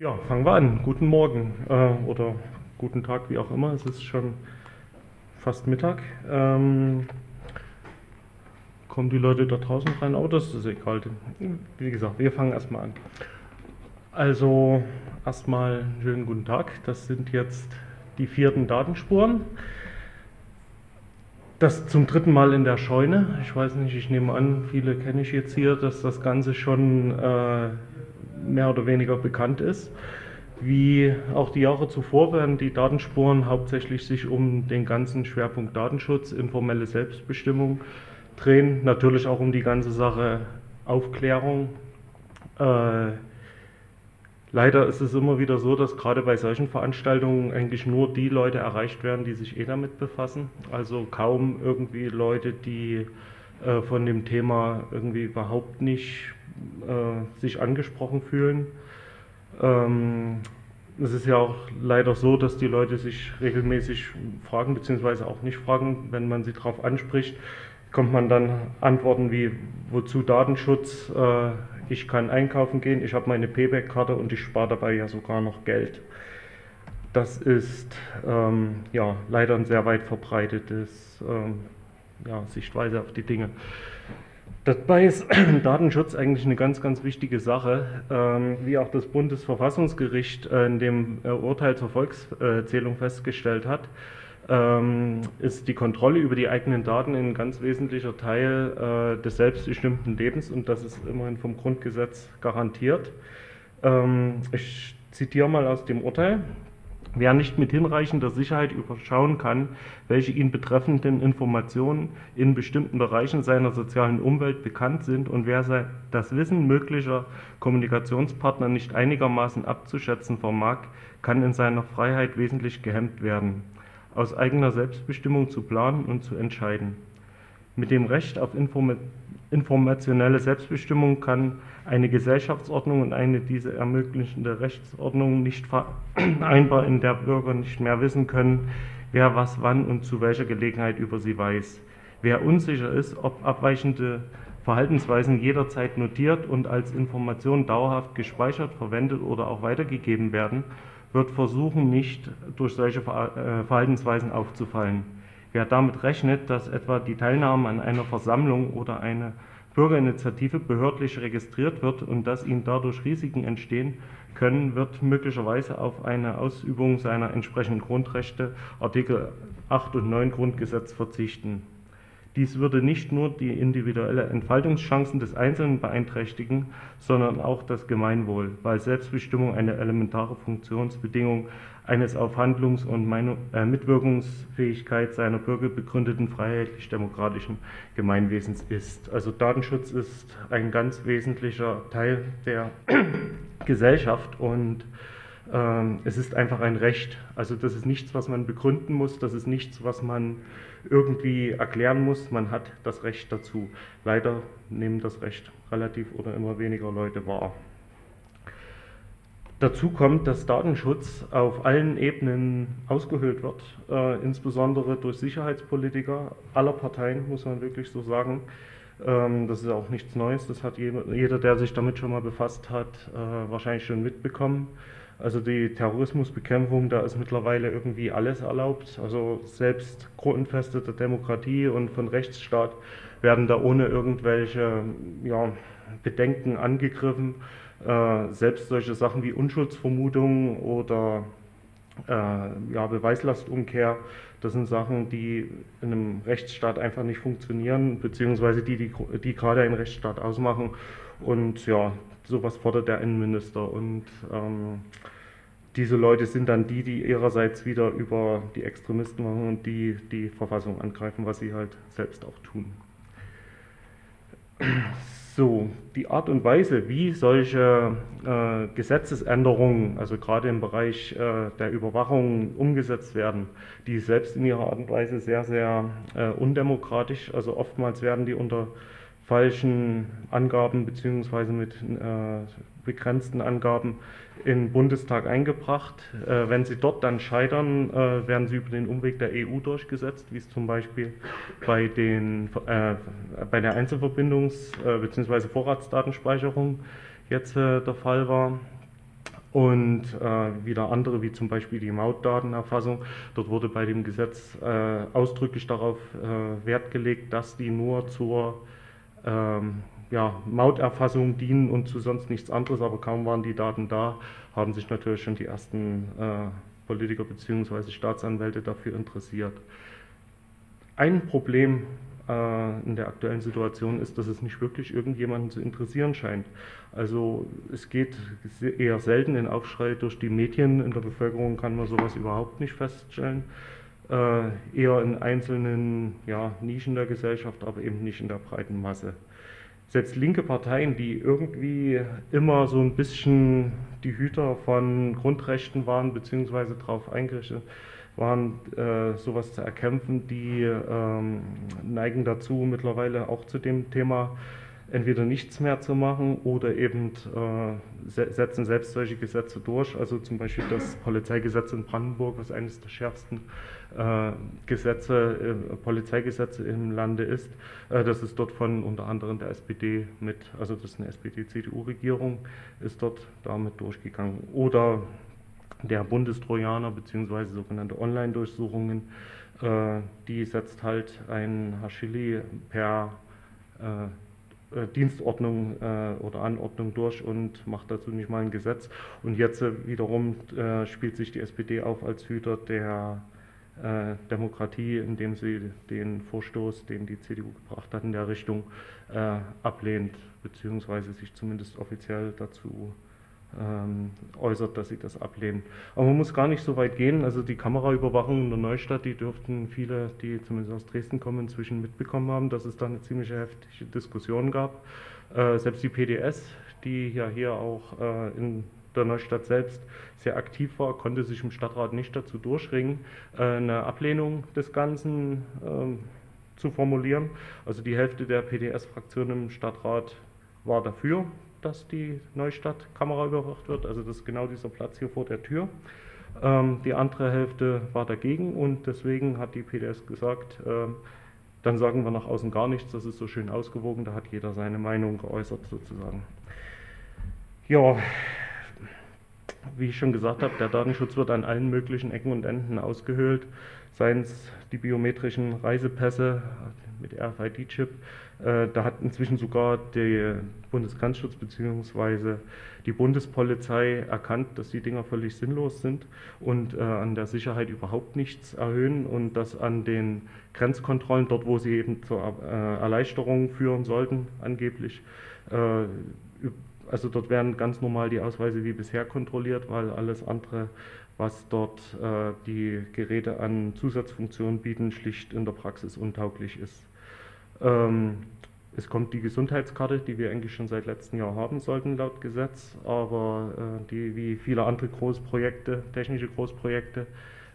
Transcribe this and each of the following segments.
Ja, fangen wir an. Guten Morgen äh, oder guten Tag, wie auch immer. Es ist schon fast Mittag. Ähm, kommen die Leute da draußen rein? Aber das ist egal. Wie gesagt, wir fangen erstmal an. Also erstmal einen schönen guten Tag. Das sind jetzt die vierten Datenspuren. Das zum dritten Mal in der Scheune. Ich weiß nicht, ich nehme an, viele kenne ich jetzt hier, dass das Ganze schon äh, mehr oder weniger bekannt ist. Wie auch die Jahre zuvor werden die Datenspuren hauptsächlich sich um den ganzen Schwerpunkt Datenschutz, informelle Selbstbestimmung drehen, natürlich auch um die ganze Sache Aufklärung. Äh, leider ist es immer wieder so, dass gerade bei solchen Veranstaltungen eigentlich nur die Leute erreicht werden, die sich eh damit befassen. Also kaum irgendwie Leute, die äh, von dem Thema irgendwie überhaupt nicht äh, sich angesprochen fühlen. Ähm, es ist ja auch leider so, dass die Leute sich regelmäßig fragen, beziehungsweise auch nicht fragen, wenn man sie darauf anspricht, kommt man dann Antworten wie, wozu Datenschutz, äh, ich kann einkaufen gehen, ich habe meine Payback-Karte und ich spare dabei ja sogar noch Geld. Das ist ähm, ja leider ein sehr weit verbreitetes ähm, ja, Sichtweise auf die Dinge. Dabei ist Datenschutz eigentlich eine ganz, ganz wichtige Sache. Ähm, wie auch das Bundesverfassungsgericht äh, in dem äh, Urteil zur Volkszählung festgestellt hat, ähm, ist die Kontrolle über die eigenen Daten ein ganz wesentlicher Teil äh, des selbstbestimmten Lebens und das ist immerhin vom Grundgesetz garantiert. Ähm, ich zitiere mal aus dem Urteil. Wer nicht mit hinreichender Sicherheit überschauen kann, welche ihn betreffenden Informationen in bestimmten Bereichen seiner sozialen Umwelt bekannt sind und wer das Wissen möglicher Kommunikationspartner nicht einigermaßen abzuschätzen vermag, kann in seiner Freiheit wesentlich gehemmt werden, aus eigener Selbstbestimmung zu planen und zu entscheiden. Mit dem Recht auf informationelle Selbstbestimmung kann eine Gesellschaftsordnung und eine diese ermöglichende Rechtsordnung nicht vereinbar, in der Bürger nicht mehr wissen können, wer was wann und zu welcher Gelegenheit über sie weiß. Wer unsicher ist, ob abweichende Verhaltensweisen jederzeit notiert und als Information dauerhaft gespeichert, verwendet oder auch weitergegeben werden, wird versuchen, nicht durch solche äh, Verhaltensweisen aufzufallen. Wer damit rechnet, dass etwa die Teilnahme an einer Versammlung oder eine Bürgerinitiative behördlich registriert wird und dass ihnen dadurch Risiken entstehen können, wird möglicherweise auf eine Ausübung seiner entsprechenden Grundrechte Artikel 8 und 9 Grundgesetz verzichten. Dies würde nicht nur die individuelle Entfaltungschancen des Einzelnen beeinträchtigen, sondern auch das Gemeinwohl, weil Selbstbestimmung eine elementare Funktionsbedingung eines auf Handlungs- und äh, Mitwirkungsfähigkeit seiner Bürger begründeten freiheitlich-demokratischen Gemeinwesens ist. Also Datenschutz ist ein ganz wesentlicher Teil der Gesellschaft und ähm, es ist einfach ein Recht. Also das ist nichts, was man begründen muss, das ist nichts, was man irgendwie erklären muss. Man hat das Recht dazu. Leider nehmen das Recht relativ oder immer weniger Leute wahr. Dazu kommt, dass Datenschutz auf allen Ebenen ausgehöhlt wird, äh, insbesondere durch Sicherheitspolitiker aller Parteien, muss man wirklich so sagen. Ähm, das ist auch nichts Neues, das hat jeder, jeder der sich damit schon mal befasst hat, äh, wahrscheinlich schon mitbekommen. Also die Terrorismusbekämpfung, da ist mittlerweile irgendwie alles erlaubt. Also selbst Grundfeste der Demokratie und von Rechtsstaat werden da ohne irgendwelche ja, Bedenken angegriffen. Äh, selbst solche Sachen wie Unschuldsvermutung oder äh, ja, Beweislastumkehr, das sind Sachen, die in einem Rechtsstaat einfach nicht funktionieren, beziehungsweise die, die, die gerade einen Rechtsstaat ausmachen. Und ja, sowas fordert der Innenminister. Und ähm, diese Leute sind dann die, die ihrerseits wieder über die Extremisten machen und die die Verfassung angreifen, was sie halt selbst auch tun. So, die Art und Weise, wie solche äh, Gesetzesänderungen, also gerade im Bereich äh, der Überwachung umgesetzt werden, die selbst in ihrer Art und Weise sehr, sehr äh, undemokratisch, also oftmals werden die unter falschen Angaben beziehungsweise mit äh, begrenzten Angaben in den Bundestag eingebracht. Äh, wenn sie dort dann scheitern, äh, werden sie über den Umweg der EU durchgesetzt, wie es zum Beispiel bei, den, äh, bei der Einzelverbindungs- äh, bzw. Vorratsdatenspeicherung jetzt äh, der Fall war. und äh, wieder andere, wie zum Beispiel die Mautdatenerfassung. Dort wurde bei dem Gesetz äh, ausdrücklich darauf äh, Wert gelegt, dass die nur zur ähm, ja, Mauterfassung dienen und zu sonst nichts anderes, aber kaum waren die Daten da, haben sich natürlich schon die ersten äh, Politiker bzw. Staatsanwälte dafür interessiert. Ein Problem äh, in der aktuellen Situation ist, dass es nicht wirklich irgendjemanden zu interessieren scheint. Also es geht eher selten in Aufschrei durch die Medien. In der Bevölkerung kann man sowas überhaupt nicht feststellen. Äh, eher in einzelnen ja, Nischen der Gesellschaft, aber eben nicht in der breiten Masse. Selbst linke Parteien, die irgendwie immer so ein bisschen die Hüter von Grundrechten waren, beziehungsweise darauf eingerichtet waren, äh, sowas zu erkämpfen, die ähm, neigen dazu, mittlerweile auch zu dem Thema entweder nichts mehr zu machen oder eben äh, setzen selbst solche Gesetze durch. Also zum Beispiel das Polizeigesetz in Brandenburg, was eines der schärfsten äh, Gesetze, äh, Polizeigesetze im Lande ist. Äh, das ist dort von unter anderem der SPD mit, also das ist eine SPD-CDU-Regierung, ist dort damit durchgegangen. Oder der Bundestrojaner bzw. sogenannte Online-Durchsuchungen, äh, die setzt halt ein Hashili per äh, äh, Dienstordnung äh, oder Anordnung durch und macht dazu nicht mal ein Gesetz. Und jetzt äh, wiederum äh, spielt sich die SPD auf als Hüter der äh, Demokratie, indem sie den Vorstoß, den die CDU gebracht hat, in der Richtung äh, ablehnt, beziehungsweise sich zumindest offiziell dazu ähm, äußert, dass sie das ablehnen. Aber man muss gar nicht so weit gehen. Also die Kameraüberwachung in der Neustadt, die dürften viele, die zumindest aus Dresden kommen, inzwischen mitbekommen haben, dass es da eine ziemlich heftige Diskussion gab. Äh, selbst die PDS, die ja hier auch äh, in der Neustadt selbst sehr aktiv war, konnte sich im Stadtrat nicht dazu durchringen, äh, eine Ablehnung des Ganzen ähm, zu formulieren. Also die Hälfte der PDS-Fraktion im Stadtrat war dafür, dass die Neustadt Kamera überwacht wird. Also das ist genau dieser Platz hier vor der Tür. Ähm, die andere Hälfte war dagegen und deswegen hat die PDS gesagt, ähm, dann sagen wir nach außen gar nichts, das ist so schön ausgewogen, da hat jeder seine Meinung geäußert sozusagen. Ja, wie ich schon gesagt habe, der Datenschutz wird an allen möglichen Ecken und Enden ausgehöhlt, seien es die biometrischen Reisepässe mit RFID-Chip, äh, da hat inzwischen sogar der Bundesgrenzschutz bzw. die Bundespolizei erkannt, dass die Dinger völlig sinnlos sind und äh, an der Sicherheit überhaupt nichts erhöhen und dass an den Grenzkontrollen, dort wo sie eben zur äh, Erleichterung führen sollten, angeblich, also dort werden ganz normal die Ausweise wie bisher kontrolliert, weil alles andere was dort äh, die Geräte an Zusatzfunktionen bieten, schlicht in der Praxis untauglich ist. Ähm, es kommt die Gesundheitskarte, die wir eigentlich schon seit letztem Jahr haben sollten, laut Gesetz, aber äh, die wie viele andere Großprojekte, technische Großprojekte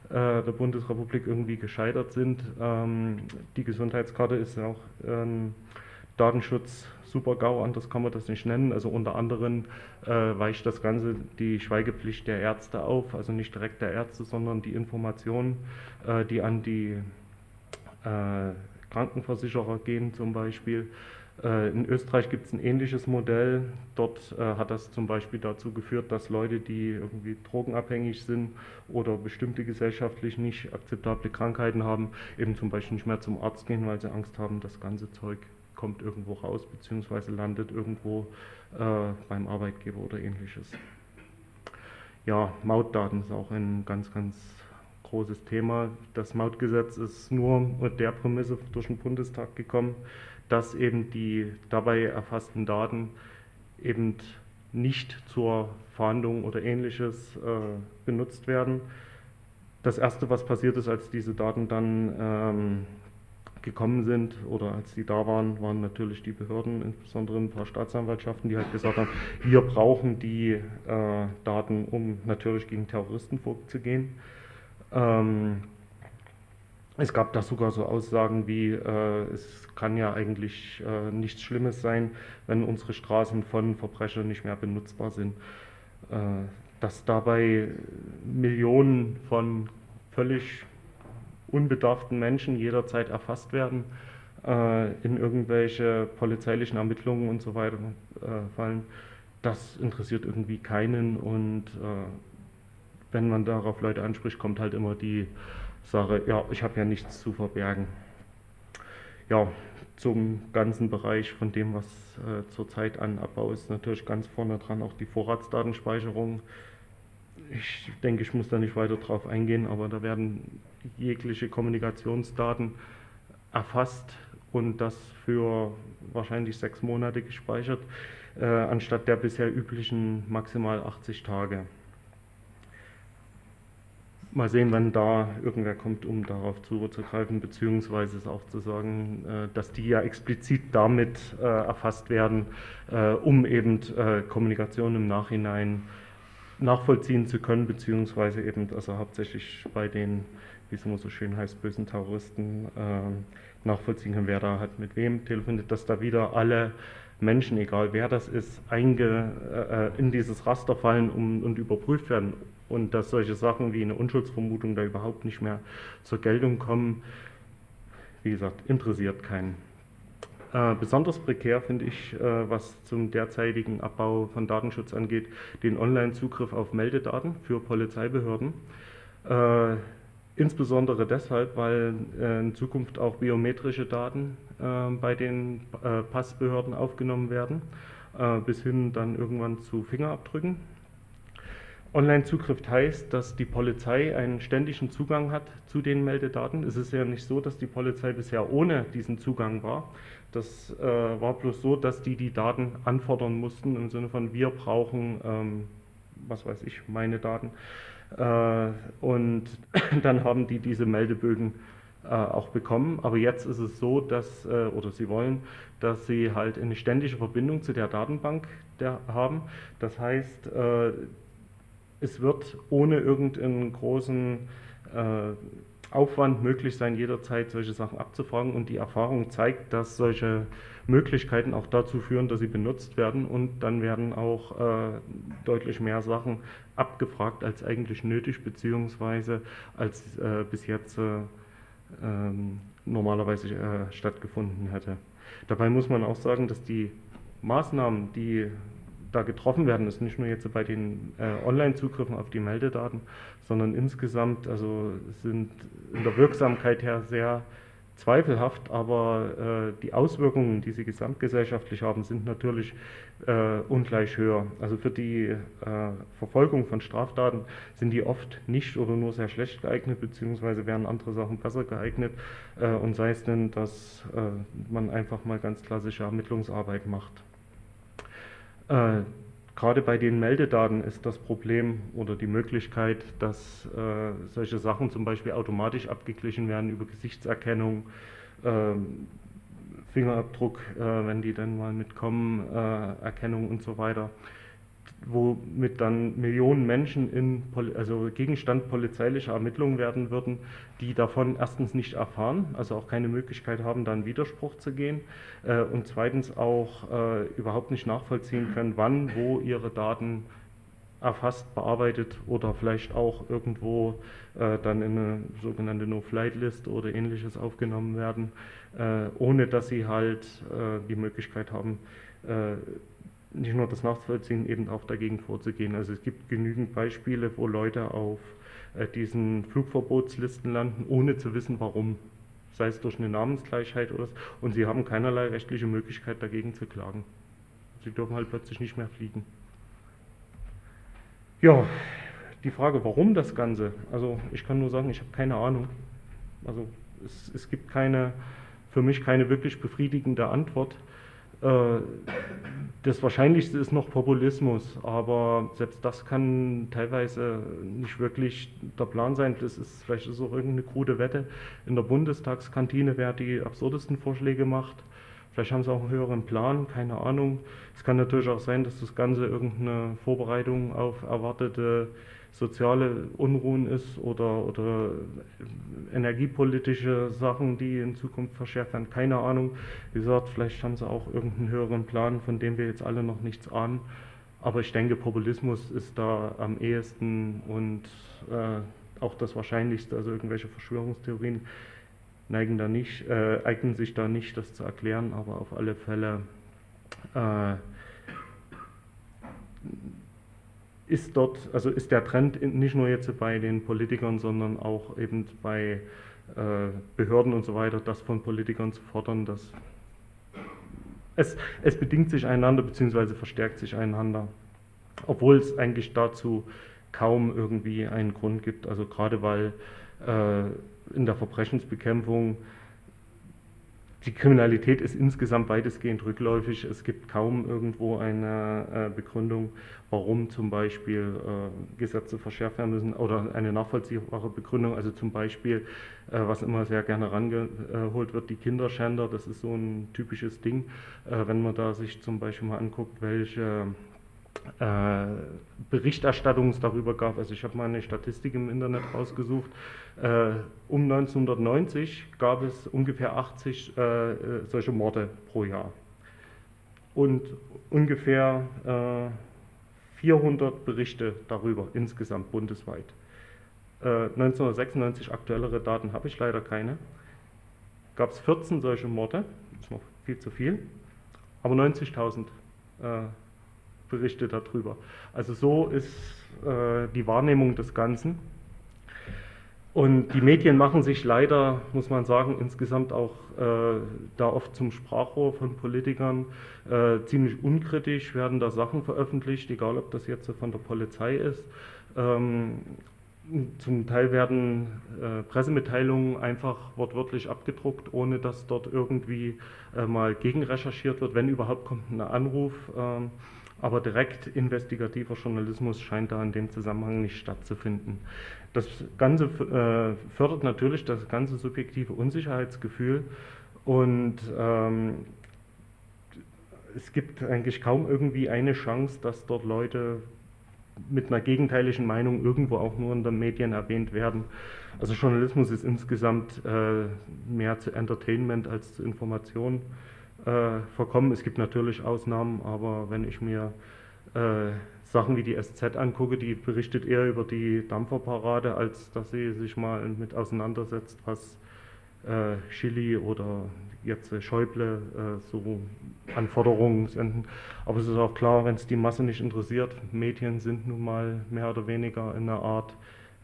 äh, der Bundesrepublik irgendwie gescheitert sind. Ähm, die Gesundheitskarte ist auch ähm, Datenschutz Super-GAU, anders kann man das nicht nennen. Also unter anderem äh, weicht das Ganze die Schweigepflicht der Ärzte auf, also nicht direkt der Ärzte, sondern die Informationen, äh, die an die äh, Krankenversicherer gehen zum Beispiel. Äh, in Österreich gibt es ein ähnliches Modell. Dort äh, hat das zum Beispiel dazu geführt, dass Leute, die irgendwie drogenabhängig sind oder bestimmte gesellschaftlich nicht akzeptable Krankheiten haben, eben zum Beispiel nicht mehr zum Arzt gehen, weil sie Angst haben, das ganze Zeug kommt irgendwo raus, beziehungsweise landet irgendwo äh, beim Arbeitgeber oder ähnliches. Ja, Mautdaten ist auch ein ganz, ganz großes Thema. Das Mautgesetz ist nur mit der Prämisse durch den Bundestag gekommen, dass eben die dabei erfassten Daten eben nicht zur Fahndung oder ähnliches äh, benutzt werden. Das Erste, was passiert ist, als diese Daten dann ähm, gekommen sind oder als die da waren, waren natürlich die Behörden, insbesondere ein paar Staatsanwaltschaften, die halt gesagt haben, wir brauchen die äh, Daten, um natürlich gegen Terroristen vorzugehen. Ähm, es gab da sogar so Aussagen wie, äh, es kann ja eigentlich äh, nichts Schlimmes sein, wenn unsere Straßen von Verbrechern nicht mehr benutzbar sind. Äh, dass dabei Millionen von völlig unbedarften Menschen jederzeit erfasst werden, äh, in irgendwelche polizeilichen Ermittlungen und so weiter äh, fallen, das interessiert irgendwie keinen und äh, wenn man darauf Leute anspricht, kommt halt immer die Sache, ja, ich habe ja nichts zu verbergen. Ja, zum ganzen Bereich von dem, was äh, zurzeit an Abbau ist, natürlich ganz vorne dran auch die Vorratsdatenspeicherung. Ich denke, ich muss da nicht weiter drauf eingehen, aber da werden jegliche Kommunikationsdaten erfasst und das für wahrscheinlich sechs Monate gespeichert, äh, anstatt der bisher üblichen maximal 80 Tage. Mal sehen, wann da irgendwer kommt, um darauf zurückzugreifen, beziehungsweise es auch zu sagen, äh, dass die ja explizit damit äh, erfasst werden, äh, um eben Kommunikation im Nachhinein nachvollziehen zu können, beziehungsweise eben also hauptsächlich bei den, wie es immer so schön heißt, bösen Terroristen nachvollziehen können, wer da hat mit wem telefoniert, dass da wieder alle Menschen, egal wer das ist, einge, in dieses Raster fallen und überprüft werden und dass solche Sachen wie eine Unschuldsvermutung da überhaupt nicht mehr zur Geltung kommen, wie gesagt, interessiert keinen. Äh, besonders prekär finde ich, äh, was zum derzeitigen Abbau von Datenschutz angeht, den Online-Zugriff auf Meldedaten für Polizeibehörden. Äh, insbesondere deshalb, weil äh, in Zukunft auch biometrische Daten äh, bei den äh, Passbehörden aufgenommen werden, bis hin dann irgendwann zu Fingerabdrücken Online-Zugriff heißt, dass die Polizei einen ständigen Zugang hat zu den Meldedaten. Es ist ja nicht so, dass die Polizei bisher ohne diesen Zugang war. Das äh, war bloß so, dass die die Daten anfordern mussten im Sinne von wir brauchen, ähm, was weiß ich, meine Daten. Äh, und dann haben die diese Meldebögen äh, auch bekommen. Aber jetzt ist es so, dass, äh, oder sie wollen, dass sie halt eine ständige Verbindung zu der Datenbank der haben. Das heißt, äh, es wird ohne irgendeinen großen äh, Aufwand möglich sein, jederzeit solche Sachen abzufragen. Und die Erfahrung zeigt, dass solche Möglichkeiten auch dazu führen, dass sie benutzt werden. Und dann werden auch äh, deutlich mehr Sachen abgefragt, als eigentlich nötig, beziehungsweise als äh, bis jetzt äh, ähm, normalerweise äh, stattgefunden hätte. Dabei muss man auch sagen, dass die Maßnahmen, die da getroffen werden, ist nicht nur jetzt bei den äh, Online-Zugriffen auf die Meldedaten, sondern insgesamt also sind in der Wirksamkeit her sehr zweifelhaft, aber äh, die Auswirkungen, die sie gesamtgesellschaftlich haben, sind natürlich äh, ungleich höher. Also für die äh, Verfolgung von Straftaten sind die oft nicht oder nur sehr schlecht geeignet, beziehungsweise wären andere Sachen besser geeignet. Äh, und sei es denn, dass äh, man einfach mal ganz klassische Ermittlungsarbeit macht. Äh, gerade bei den Meldedaten ist das Problem oder die Möglichkeit, dass äh, solche Sachen zum Beispiel automatisch abgeglichen werden über Gesichtserkennung, äh, Fingerabdruck, wenn die dann mal mitkommen, äh, Erkennung und so weiter womit dann Millionen Menschen in, also Gegenstand polizeilicher Ermittlungen werden würden, die davon erstens nicht erfahren, also auch keine Möglichkeit haben, da einen Widerspruch zu gehen äh, und zweitens auch äh, überhaupt nicht nachvollziehen können, wann, wo ihre Daten erfasst, bearbeitet oder vielleicht auch irgendwo äh, dann in eine sogenannte No-Flight-List oder ähnliches aufgenommen werden, äh, ohne dass sie halt äh, die Möglichkeit haben, äh, nicht nur das nachzuvollziehen, eben auch dagegen vorzugehen. Also es gibt genügend Beispiele, wo Leute auf äh, diesen Flugverbotslisten landen, ohne zu wissen, warum. Sei es durch eine Namensgleichheit oder so. Und sie haben keinerlei rechtliche Möglichkeit, dagegen zu klagen. Sie dürfen halt plötzlich nicht mehr fliegen. Ja, die Frage, warum das Ganze? Also ich kann nur sagen, ich habe keine Ahnung. Also es, es gibt keine, für mich keine wirklich befriedigende Antwort. Äh, das Wahrscheinlichste ist noch Populismus, aber selbst das kann teilweise nicht wirklich der Plan sein. Das ist vielleicht ist auch irgendeine krude Wette. In der Bundestagskantine, wer die absurdesten Vorschläge macht. Vielleicht haben sie auch einen höheren Plan, keine Ahnung. Es kann natürlich auch sein, dass das Ganze irgendeine Vorbereitung auf erwartete soziale Unruhen ist oder, oder energiepolitische Sachen, die in Zukunft verschärft werden. Keine Ahnung. Wie gesagt, vielleicht haben sie auch irgendeinen höheren Plan, von dem wir jetzt alle noch nichts ahnen. Aber ich denke, Populismus ist da am ehesten und äh, auch das Wahrscheinlichste. Also irgendwelche Verschwörungstheorien neigen da nicht, äh, eignen sich da nicht, das zu erklären, aber auf alle Fälle äh, ist dort, also ist der Trend nicht nur jetzt bei den Politikern, sondern auch eben bei äh, Behörden und so weiter, das von Politikern zu fordern, dass es, es bedingt sich einander bzw. verstärkt sich einander, obwohl es eigentlich dazu kaum irgendwie einen Grund gibt. Also gerade weil äh, in der Verbrechensbekämpfung die Kriminalität ist insgesamt weitestgehend rückläufig. Es gibt kaum irgendwo eine äh, Begründung, warum zum Beispiel äh, Gesetze verschärft werden müssen oder eine nachvollziehbare Begründung. Also zum Beispiel, äh, was immer sehr gerne rangeholt wird, die Kinderschänder. Das ist so ein typisches Ding. Wenn man da sich zum Beispiel mal anguckt, welche Berichterstattung es darüber gab. Also ich habe mal eine Statistik im Internet rausgesucht. Äh, um 1990 gab es ungefähr 80 äh, äh, solche Morde pro Jahr. Und ungefähr 400 äh, Berichte darüber insgesamt bundesweit. 1996 aktuellere Daten habe ich leider keine. Gab es 14 solche Morde, das ist noch viel zu viel, aber 90.000 Berichte darüber. Also so ist äh, die Wahrnehmung des Ganzen. Und die Medien machen sich leider, muss man sagen, insgesamt auch äh, da oft zum Sprachrohr von Politikern. Äh, ziemlich unkritisch werden da Sachen veröffentlicht, egal ob das jetzt von der Polizei ist. Ähm, zum Teil werden äh, Pressemitteilungen einfach wortwörtlich abgedruckt, ohne dass dort irgendwie äh, mal gegenrecherchiert wird. Wenn überhaupt kommt ein Anruf. Ähm, aber direkt investigativer Journalismus scheint da in dem Zusammenhang nicht stattzufinden. Das Ganze äh, fördert natürlich das ganze subjektive Unsicherheitsgefühl und ähm, es gibt eigentlich kaum irgendwie eine Chance, dass dort Leute mit einer gegenteiligen Meinung irgendwo auch nur in den Medien erwähnt werden. Also Journalismus ist insgesamt äh, mehr zu Entertainment als zu Information äh, verkommen. Es gibt natürlich Ausnahmen, aber wenn ich mir äh, Sachen wie die SZ angucke, die berichtet eher über die Dampferparade, als dass sie sich mal mit auseinandersetzt, was äh, Chili oder jetzt Schäuble äh, so an Forderungen senden. Aber es ist auch klar, wenn es die Masse nicht interessiert, Medien sind nun mal mehr oder weniger in einer Art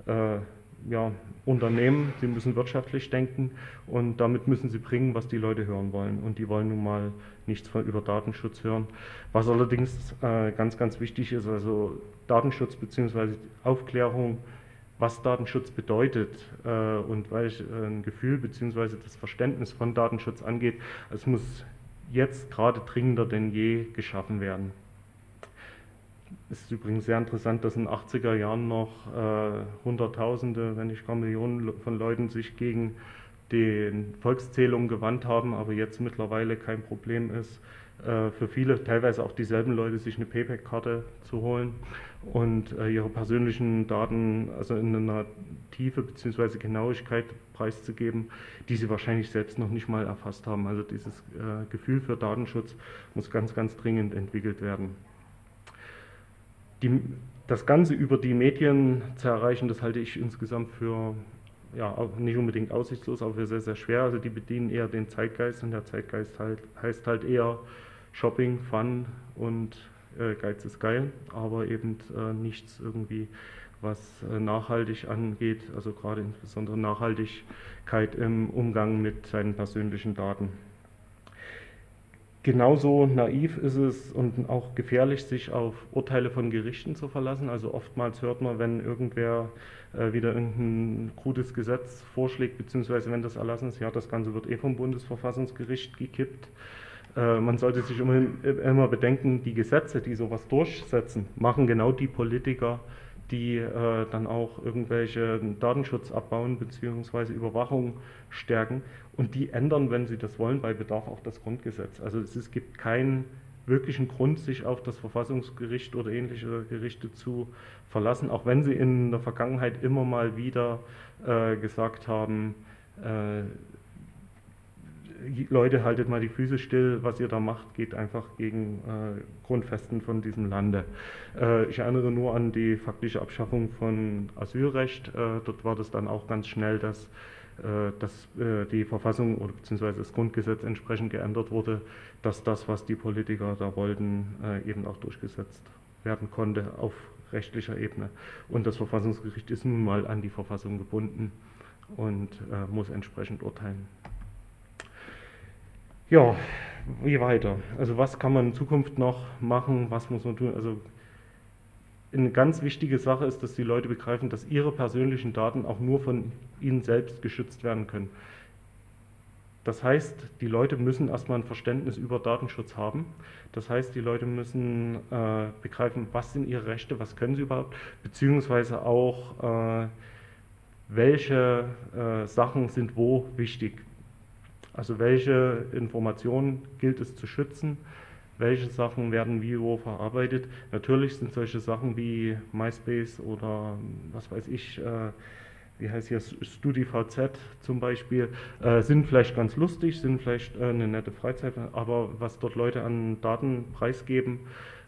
äh, ja, Unternehmen, sie müssen wirtschaftlich denken und damit müssen sie bringen, was die Leute hören wollen. Und die wollen nun mal nichts von, über Datenschutz hören. Was allerdings äh, ganz, ganz wichtig ist, also Datenschutz bzw. Aufklärung, was Datenschutz bedeutet äh, und welch äh, Gefühl bzw. das Verständnis von Datenschutz angeht, es muss jetzt gerade dringender denn je geschaffen werden. Es ist übrigens sehr interessant, dass in den 80er Jahren noch äh, Hunderttausende, wenn nicht gar Millionen von Leuten sich gegen die Volkszählung gewandt haben, aber jetzt mittlerweile kein Problem ist, äh, für viele, teilweise auch dieselben Leute, sich eine Payback-Karte zu holen und äh, ihre persönlichen Daten also in einer Tiefe bzw. Genauigkeit preiszugeben, die sie wahrscheinlich selbst noch nicht mal erfasst haben. Also dieses äh, Gefühl für Datenschutz muss ganz, ganz dringend entwickelt werden die, das Ganze über die Medien zu erreichen, das halte ich insgesamt für ja, nicht unbedingt aussichtslos, aber für sehr, sehr schwer. Also die bedienen eher den Zeitgeist und der Zeitgeist halt, heißt halt eher Shopping, Fun und äh, Geiz ist geil, aber eben äh, nichts irgendwie, was äh, nachhaltig angeht, also gerade insbesondere Nachhaltigkeit im Umgang mit seinen persönlichen Daten. Genauso naiv ist es und auch gefährlich, sich auf Urteile von Gerichten zu verlassen. Also oftmals hört man, wenn irgendwer äh, wieder irgendein gutes Gesetz vorschlägt, beziehungsweise wenn das erlassen ist, ja, das Ganze wird eh vom Bundesverfassungsgericht gekippt. Äh, man sollte sich immer, immer bedenken, die Gesetze, die sowas durchsetzen, machen genau die Politiker, die äh, dann auch irgendwelche Datenschutz abbauen bzw. Überwachung stärken und die ändern, wenn sie das wollen, bei Bedarf auch das Grundgesetz. Also es, es gibt keinen wirklichen Grund, sich auf das Verfassungsgericht oder ähnliche Gerichte zu verlassen, auch wenn sie in der Vergangenheit immer mal wieder äh, gesagt haben, äh, Leute, haltet mal die Füße still, was ihr da macht, geht einfach gegen äh, Grundfesten von diesem Lande. Äh, ich erinnere nur an die faktische Abschaffung von Asylrecht. Äh, dort war das dann auch ganz schnell, dass, äh, dass äh, die Verfassung oder beziehungsweise das Grundgesetz entsprechend geändert wurde, dass das, was die Politiker da wollten, äh, eben auch durchgesetzt werden konnte auf rechtlicher Ebene. Und das Verfassungsgericht ist nun mal an die Verfassung gebunden und äh, muss entsprechend urteilen. Ja, wie weiter? Also was kann man in Zukunft noch machen? Was muss man tun? Also eine ganz wichtige Sache ist, dass die Leute begreifen, dass ihre persönlichen Daten auch nur von ihnen selbst geschützt werden können. Das heißt, die Leute müssen erstmal ein Verständnis über Datenschutz haben. Das heißt, die Leute müssen äh, begreifen, was sind ihre Rechte, was können sie überhaupt, beziehungsweise auch, äh, welche äh, Sachen sind wo wichtig. Also welche Informationen gilt es zu schützen, welche Sachen werden wie wo verarbeitet. Natürlich sind solche Sachen wie MySpace oder was weiß ich, äh, wie heißt hier, StudiVZ zum Beispiel, äh, sind vielleicht ganz lustig, sind vielleicht äh, eine nette Freizeit, aber was dort Leute an Daten preisgeben,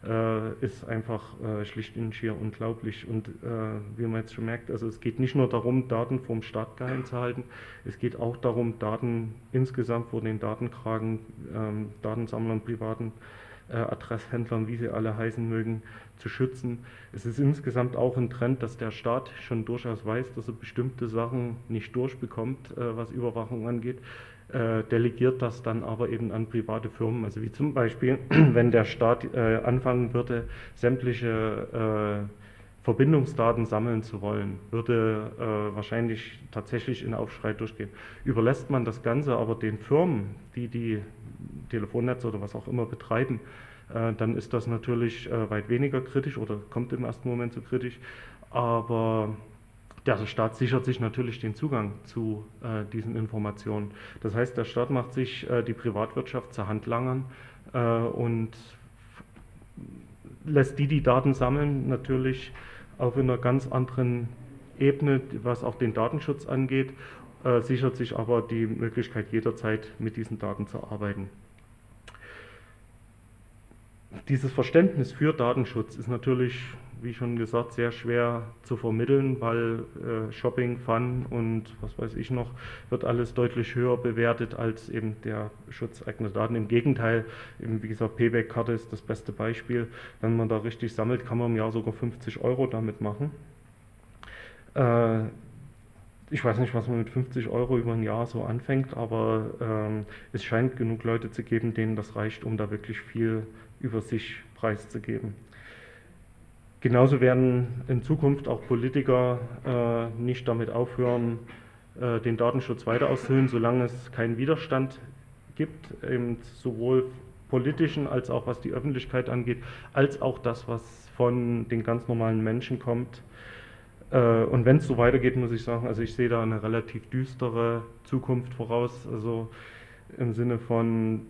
äh, ist einfach äh, schlicht und schier unglaublich. Und äh, wie man jetzt schon merkt, also es geht nicht nur darum, Daten vom Staat geheim zu halten, es geht auch darum, Daten insgesamt vor den Datenkragen, ähm, Datensammlern, privaten äh, Adresshändlern, wie sie alle heißen mögen, zu schützen. Es ist insgesamt auch ein Trend, dass der Staat schon durchaus weiß, dass er bestimmte Sachen nicht durchbekommt, äh, was Überwachung angeht, äh, delegiert das dann aber eben an private Firmen. Also wie zum Beispiel, wenn der Staat anfangen würde, sämtliche Verbindungsdaten sammeln zu wollen, würde äh, wahrscheinlich tatsächlich in Aufschrei durchgehen. Überlässt man das Ganze aber den Firmen, die die Telefonnetze oder was auch immer betreiben, äh, dann ist das natürlich äh, weit weniger kritisch oder kommt im ersten Moment so kritisch. Aber der Staat sichert sich natürlich den Zugang zu äh, diesen Informationen. Das heißt, der Staat macht sich äh, die Privatwirtschaft zur Handlangern äh, und lässt die, die Daten sammeln, natürlich auf einer ganz anderen Ebene, was auch den Datenschutz angeht, äh, sichert sich aber die Möglichkeit jederzeit mit diesen Daten zu arbeiten dieses Verständnis für Datenschutz ist natürlich, wie schon gesagt, sehr schwer zu vermitteln, weil äh, Shopping, Fun und was weiß ich noch, wird alles deutlich höher bewertet als eben der Schutz eigener Daten. Im Gegenteil, eben wie gesagt, Payback-Karte ist das beste Beispiel. Wenn man da richtig sammelt, kann man im Jahr sogar 50 Euro damit machen. Äh, ich weiß nicht, was man mit 50 Euro über ein Jahr so anfängt, aber ähm, es scheint genug Leute zu geben, denen das reicht, um da wirklich viel über sich preiszugeben. Genauso werden in Zukunft auch Politiker äh, nicht damit aufhören, äh, den Datenschutz weiter auszuhöhlen, solange es keinen Widerstand gibt, sowohl politischen als auch was die Öffentlichkeit angeht, als auch das, was von den ganz normalen Menschen kommt. Äh, und wenn es so weitergeht, muss ich sagen, also ich sehe da eine relativ düstere Zukunft voraus, also im Sinne von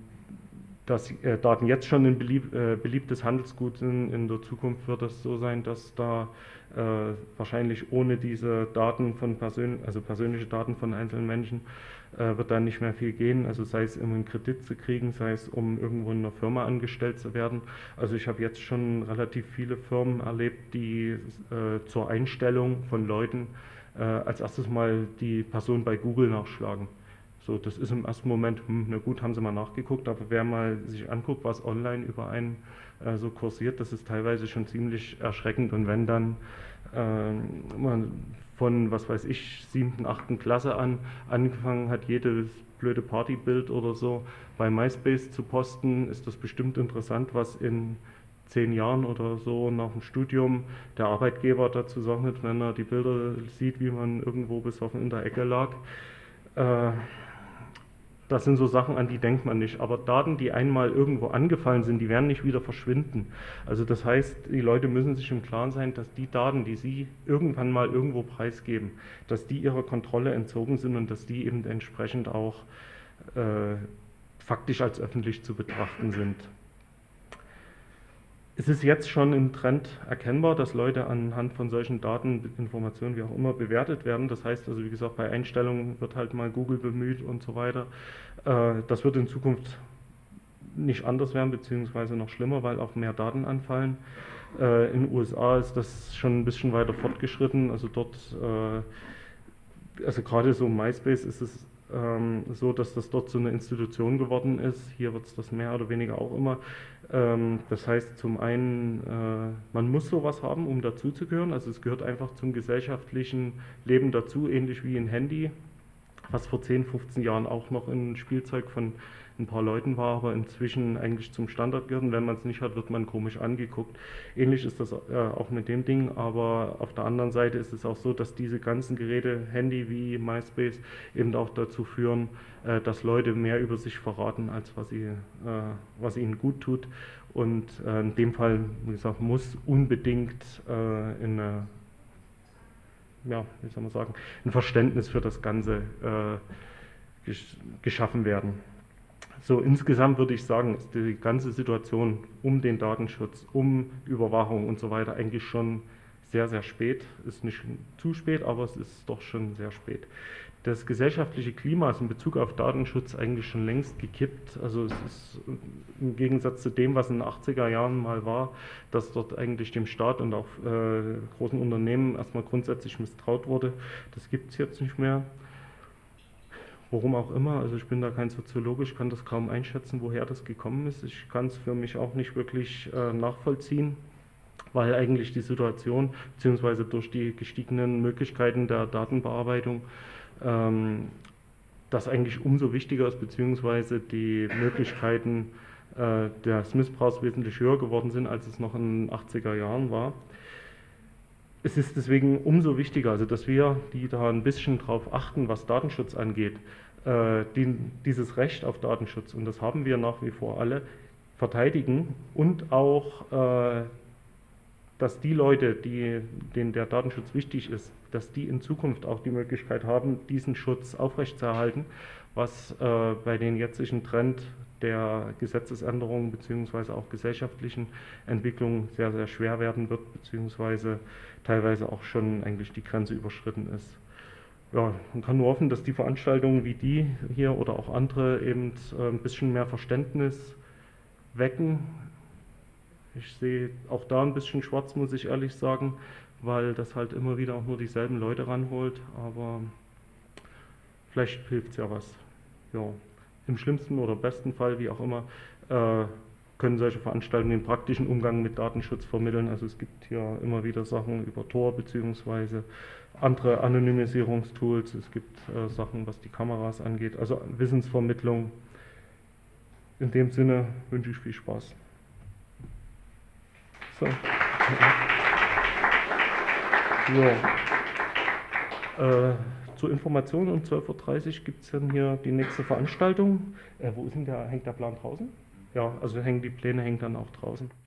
dass äh, Daten jetzt schon ein belieb, äh, beliebtes Handelsgut sind. In der Zukunft wird es so sein, dass da äh, wahrscheinlich ohne diese Daten von Persön also persönliche Daten von einzelnen Menschen äh, wird da nicht mehr viel gehen. Also sei es um einen Kredit zu kriegen, sei es um irgendwo in einer Firma angestellt zu werden. Also ich habe jetzt schon relativ viele Firmen erlebt, die äh, zur Einstellung von Leuten äh, als erstes mal die Person bei Google nachschlagen. So, das ist im ersten Moment, hm, na gut, haben sie mal nachgeguckt, aber wer mal sich anguckt, was online über einen äh, so kursiert, das ist teilweise schon ziemlich erschreckend. Und wenn dann äh, man von, was weiß ich, siebten, achten Klasse an angefangen hat, jedes blöde Partybild oder so bei MySpace zu posten, ist das bestimmt interessant, was in zehn Jahren oder so nach dem Studium der Arbeitgeber dazu wird, wenn er die Bilder sieht, wie man irgendwo besoffen in der Ecke lag. Äh, das sind so Sachen, an die denkt man nicht. Aber Daten, die einmal irgendwo angefallen sind, die werden nicht wieder verschwinden. Also das heißt, die Leute müssen sich im Klaren sein, dass die Daten, die sie irgendwann mal irgendwo preisgeben, dass die ihrer Kontrolle entzogen sind und dass die eben entsprechend auch äh, faktisch als öffentlich zu betrachten sind. Es ist jetzt schon im Trend erkennbar, dass Leute anhand von solchen Daten, Informationen, wie auch immer, bewertet werden. Das heißt also, wie gesagt, bei Einstellungen wird halt mal Google bemüht und so weiter. Äh, das wird in Zukunft nicht anders werden, beziehungsweise noch schlimmer, weil auch mehr Daten anfallen. Äh, in den USA ist das schon ein bisschen weiter fortgeschritten. Also dort, äh, also gerade so MySpace ist es ähm, so, dass das dort so eine Institution geworden ist. Hier wird es das mehr oder weniger auch immer. Ähm, das heißt, zum einen, äh, man muss sowas haben, um dazuzugehören. Also es gehört einfach zum gesellschaftlichen Leben dazu, ähnlich wie ein Handy, was vor 10, 15 Jahren auch noch ein Spielzeug von ein paar Leuten war, aber inzwischen eigentlich zum Standard gehört. Und wenn man es nicht hat, wird man komisch angeguckt. Ähnlich ist das äh, auch mit dem Ding, aber auf der anderen Seite ist es auch so, dass diese ganzen Geräte, Handy wie MySpace, eben auch dazu führen, äh, dass Leute mehr über sich verraten, als was, sie, äh, was ihnen gut tut. Und äh, in dem Fall, wie gesagt, muss unbedingt äh, in eine ja, wie soll man sagen, ein Verständnis für das Ganze äh, geschaffen werden. So insgesamt würde ich sagen, ist die ganze Situation um den Datenschutz, um Überwachung und so weiter eigentlich schon sehr, sehr spät. Ist nicht zu spät, aber es ist doch schon sehr spät. Das gesellschaftliche Klima ist in Bezug auf Datenschutz eigentlich schon längst gekippt. Also es ist im Gegensatz zu dem, was in den 80er Jahren mal war, dass dort eigentlich dem Staat und auch äh, großen Unternehmen erstmal grundsätzlich misstraut wurde. Das gibt es jetzt nicht mehr. Warum auch immer, also ich bin da kein Soziologe, ich kann das kaum einschätzen, woher das gekommen ist. Ich kann es für mich auch nicht wirklich äh, nachvollziehen, weil eigentlich die Situation, beziehungsweise durch die gestiegenen Möglichkeiten der Datenbearbeitung, ähm, das eigentlich umso wichtiger ist, beziehungsweise die Möglichkeiten äh, des Missbrauchs wesentlich höher geworden sind, als es noch in den 80er Jahren war es ist deswegen umso wichtiger, also dass wir, die da ein bisschen drauf achten, was Datenschutz angeht, äh, die, dieses Recht auf Datenschutz, und das haben wir nach wie vor alle, verteidigen und auch, äh, dass die Leute, die, denen der Datenschutz wichtig ist, dass die in Zukunft auch die Möglichkeit haben, diesen Schutz aufrechtzuerhalten, was äh, bei den jetzigen Trend der Gesetzesänderungen bzw. auch gesellschaftlichen Entwicklungen sehr, sehr schwer werden wird, beziehungsweise teilweise auch schon eigentlich die Grenze überschritten ist. Ja, man kann nur hoffen, dass die Veranstaltungen wie die hier oder auch andere eben äh, ein bisschen mehr Verständnis wecken. Ich sehe auch da ein bisschen schwarz, muss ich ehrlich sagen, weil das halt immer wieder auch nur dieselben Leute ranholt, aber vielleicht hilft es ja was. Ja im schlimmsten oder besten Fall, wie auch immer, äh, können solche Veranstaltungen den praktischen Umgang mit Datenschutz vermitteln. Also es gibt hier immer wieder Sachen über Tor bzw. andere Anonymisierungstools. Es gibt äh, Sachen, was die Kameras angeht. Also Wissensvermittlung. In dem Sinne wünsche ich viel Spaß. So. so. Äh, zur Information um 12.30 Uhr gibt es dann hier die nächste Veranstaltung. Äh, wo ist denn der, hängt der Plan draußen? Ja, also hängen die Pläne hängen dann auch draußen.